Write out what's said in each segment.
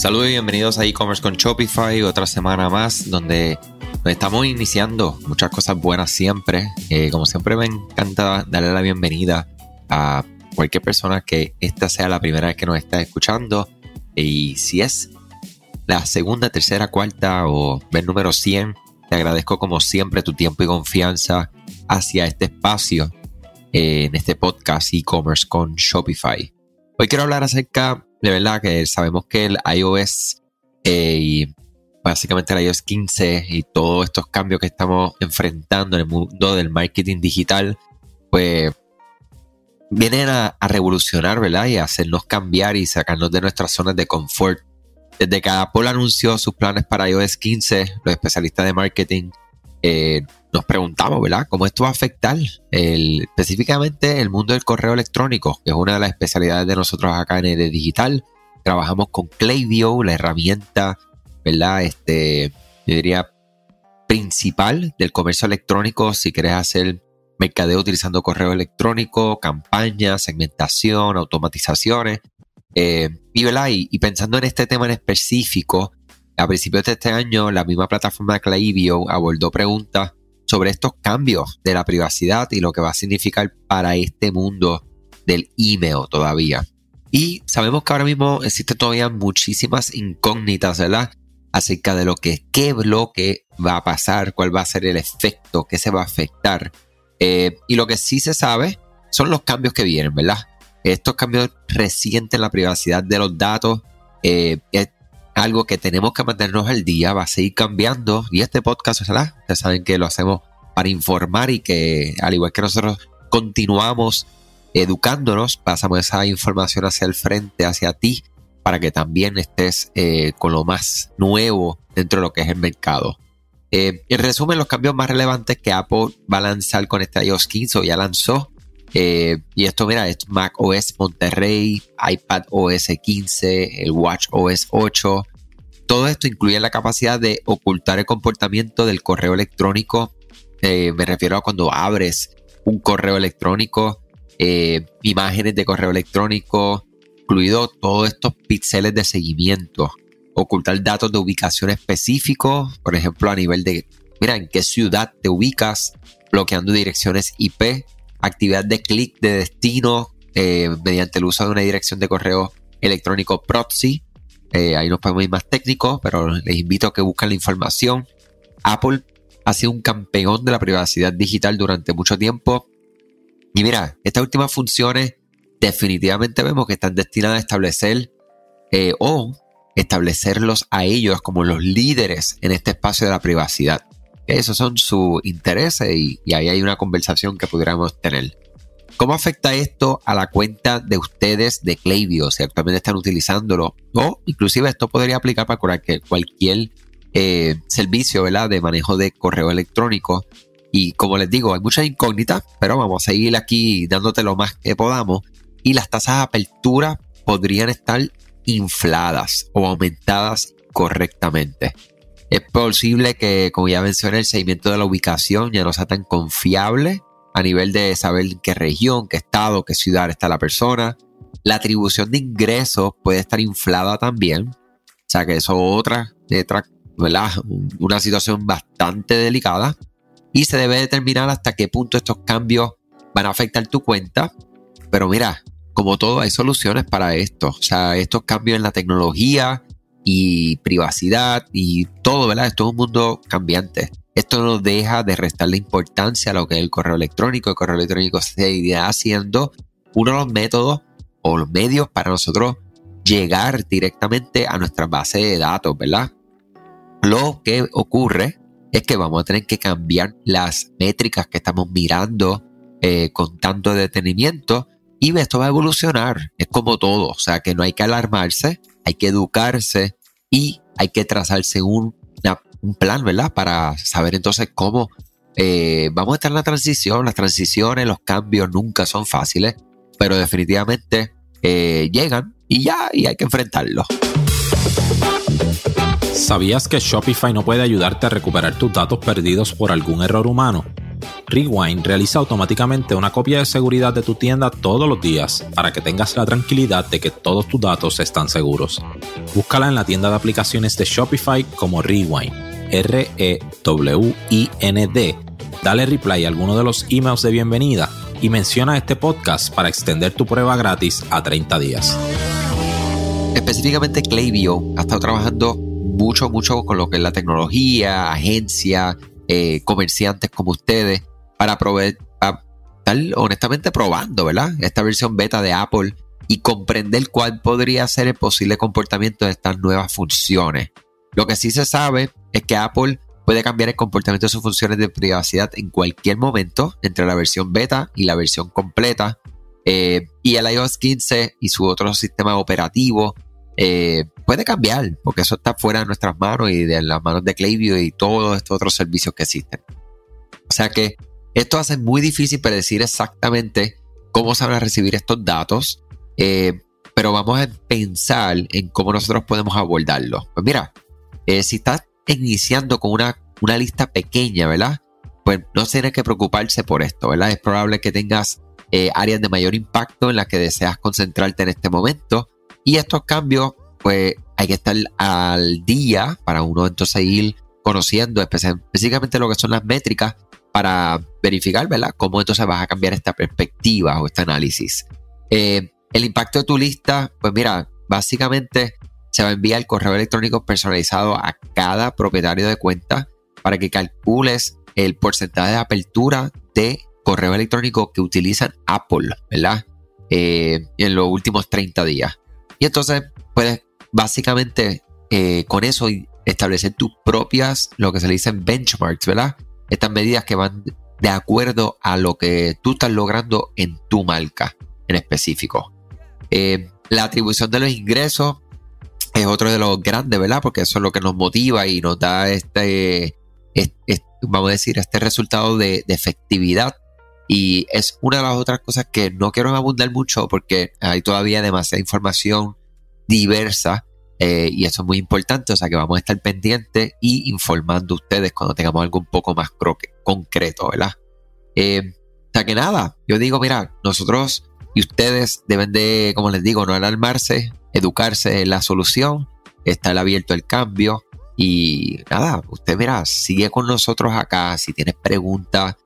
Saludos y bienvenidos a e-commerce con Shopify, otra semana más donde estamos iniciando muchas cosas buenas siempre. Eh, como siempre me encanta darle la bienvenida a cualquier persona que esta sea la primera vez que nos está escuchando y si es la segunda, tercera, cuarta o el número 100, te agradezco como siempre tu tiempo y confianza hacia este espacio eh, en este podcast e-commerce con Shopify. Hoy quiero hablar acerca de verdad que sabemos que el iOS eh, y básicamente el iOS 15 y todos estos cambios que estamos enfrentando en el mundo del marketing digital, pues vienen a, revolucionar, ¿verdad? Y a hacernos cambiar y sacarnos de nuestras zonas de confort. Desde que Apple anunció sus planes para iOS 15, los especialistas de marketing eh, nos preguntamos, ¿verdad? ¿Cómo esto va a afectar específicamente el mundo del correo electrónico, que es una de las especialidades de nosotros acá en el digital? Trabajamos con Klaviyo, la herramienta, ¿verdad? Este, yo diría, principal del comercio electrónico si quieres hacer mercadeo utilizando correo electrónico, campañas, segmentación, automatizaciones. Eh, y, y pensando en este tema en específico, a principios de este año, la misma plataforma Klaviyo abordó preguntas sobre estos cambios de la privacidad y lo que va a significar para este mundo del email todavía. Y sabemos que ahora mismo existen todavía muchísimas incógnitas, ¿verdad? Acerca de lo que, qué bloque va a pasar, cuál va a ser el efecto, qué se va a afectar. Eh, y lo que sí se sabe son los cambios que vienen, ¿verdad? Estos cambios recientes en la privacidad de los datos eh, algo que tenemos que mantenernos al día, va a seguir cambiando y este podcast, ¿verdad? Ustedes saben que lo hacemos para informar y que al igual que nosotros continuamos educándonos, pasamos esa información hacia el frente, hacia ti, para que también estés eh, con lo más nuevo dentro de lo que es el mercado. Eh, en resumen, los cambios más relevantes que Apple va a lanzar con este iOS 15 o ya lanzó. Eh, y esto, mira, es Mac OS Monterrey, iPad OS 15, el Watch OS 8, todo esto incluye la capacidad de ocultar el comportamiento del correo electrónico. Eh, me refiero a cuando abres un correo electrónico, eh, imágenes de correo electrónico, incluido todos estos píxeles de seguimiento. Ocultar datos de ubicación específicos, por ejemplo, a nivel de, mira, en qué ciudad te ubicas, bloqueando direcciones IP, actividad de clic de destino eh, mediante el uso de una dirección de correo electrónico proxy eh, ahí nos podemos ir más técnicos, pero les invito a que busquen la información. Apple ha sido un campeón de la privacidad digital durante mucho tiempo. Y mira, estas últimas funciones definitivamente vemos que están destinadas a establecer eh, o establecerlos a ellos como los líderes en este espacio de la privacidad. Esos son sus intereses y, y ahí hay una conversación que pudiéramos tener. ¿Cómo afecta esto a la cuenta de ustedes de Klaviyo si actualmente están utilizándolo? O inclusive esto podría aplicar para cualquier, eh, servicio de manejo de correo electrónico. Y como les digo, hay muchas incógnitas, pero vamos a seguir aquí dándote lo más que podamos. Y las tasas de apertura podrían estar infladas o aumentadas correctamente. Es posible que, como ya mencioné, el seguimiento de la ubicación ya no sea tan confiable a nivel de saber en qué región, qué estado, qué ciudad está la persona. La atribución de ingresos puede estar inflada también. O sea que eso es otra, otra ¿verdad? una situación bastante delicada. Y se debe determinar hasta qué punto estos cambios van a afectar tu cuenta. Pero mira, como todo, hay soluciones para esto. O sea, estos cambios en la tecnología y privacidad y todo, ¿verdad? Esto es un mundo cambiante. Esto no deja de restarle importancia a lo que es el correo electrónico. El correo electrónico seguirá siendo uno de los métodos o los medios para nosotros llegar directamente a nuestra base de datos, ¿verdad? Lo que ocurre es que vamos a tener que cambiar las métricas que estamos mirando eh, con tanto detenimiento y esto va a evolucionar. Es como todo, o sea que no hay que alarmarse, hay que educarse y hay que trazarse un un plan, ¿verdad? Para saber entonces cómo eh, vamos a estar en la transición. Las transiciones, los cambios nunca son fáciles, pero definitivamente eh, llegan y ya, y hay que enfrentarlos. ¿Sabías que Shopify no puede ayudarte a recuperar tus datos perdidos por algún error humano? Rewind realiza automáticamente una copia de seguridad de tu tienda todos los días para que tengas la tranquilidad de que todos tus datos están seguros. Búscala en la tienda de aplicaciones de Shopify como Rewind, R-E-W-I-N-D. Dale reply a alguno de los emails de bienvenida y menciona este podcast para extender tu prueba gratis a 30 días. Específicamente Klaviyo ha estado trabajando mucho, mucho con lo que es la tecnología, agencia, eh, comerciantes como ustedes, para proveer, estar honestamente probando, ¿verdad? Esta versión beta de Apple y comprender cuál podría ser el posible comportamiento de estas nuevas funciones. Lo que sí se sabe es que Apple puede cambiar el comportamiento de sus funciones de privacidad en cualquier momento entre la versión beta y la versión completa. Eh, y el iOS 15 y su otro sistema operativo eh, puede cambiar, porque eso está fuera de nuestras manos y de las manos de Klaviyo y todos estos otros servicios que existen. O sea que esto hace muy difícil predecir exactamente cómo se van a recibir estos datos, eh, pero vamos a pensar en cómo nosotros podemos abordarlo. Pues mira, si estás iniciando con una, una lista pequeña, ¿verdad? Pues no tienes que preocuparse por esto, ¿verdad? Es probable que tengas eh, áreas de mayor impacto en las que deseas concentrarte en este momento. Y estos cambios, pues hay que estar al día para uno entonces ir conociendo específicamente lo que son las métricas para verificar, ¿verdad? Cómo entonces vas a cambiar esta perspectiva o este análisis. Eh, el impacto de tu lista, pues mira, básicamente se va a enviar el correo electrónico personalizado a cada propietario de cuenta para que calcules el porcentaje de apertura de correo electrónico que utilizan Apple, ¿verdad? Eh, en los últimos 30 días. Y entonces puedes básicamente eh, con eso establecer tus propias, lo que se le dicen benchmarks, ¿verdad? Estas medidas que van de acuerdo a lo que tú estás logrando en tu marca en específico. Eh, la atribución de los ingresos es otro de los grandes, ¿verdad? Porque eso es lo que nos motiva y nos da este, vamos a decir, este resultado de, efectividad. Y es una de las otras cosas que no quiero abundar mucho porque hay todavía demasiada información diversa eh, y eso es muy importante, o sea que vamos a estar pendientes y informando a ustedes cuando tengamos algo un poco más concreto, ¿verdad? Eh, o sea que nada, yo digo, mira, nosotros y ustedes deben de, como les digo, no alarmarse, educarse en la solución, estar abierto al cambio y nada, usted mira, sigue con nosotros acá, si tienes preguntas,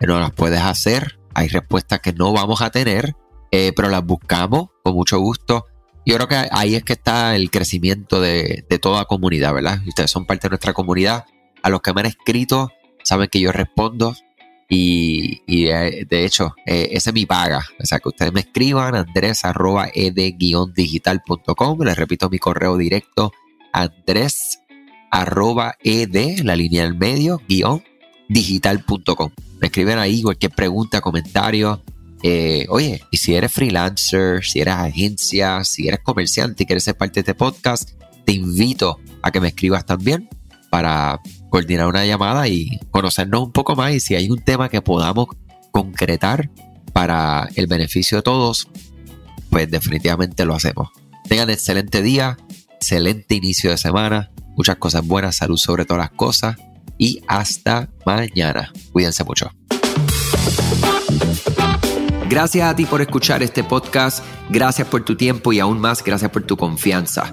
no las puedes hacer, hay respuestas que no vamos a tener, eh, pero las buscamos con mucho gusto. Yo creo que ahí es que está el crecimiento de, de toda comunidad, ¿verdad? Ustedes son parte de nuestra comunidad. A los que me han escrito, saben que yo respondo, y, de hecho, eh, esa es mi paga. O sea, que ustedes me escriban andrés arroba ed-digital.com. Les repito mi correo directo, andrés arroba ed, la línea del medio, guion digital.com. Me escriben ahí cualquier pregunta, comentario. Eh, oye, y si eres freelancer, si eres agencia, si eres comerciante y quieres ser parte de este podcast, te invito a que me escribas también para coordinar una llamada y conocernos un poco más y si hay un tema que podamos concretar para el beneficio de todos, pues definitivamente lo hacemos. Tengan excelente día, excelente inicio de semana, muchas cosas buenas, salud sobre todas las cosas y hasta mañana. Cuídense mucho. Gracias a ti por escuchar este podcast, gracias por tu tiempo y aún más gracias por tu confianza.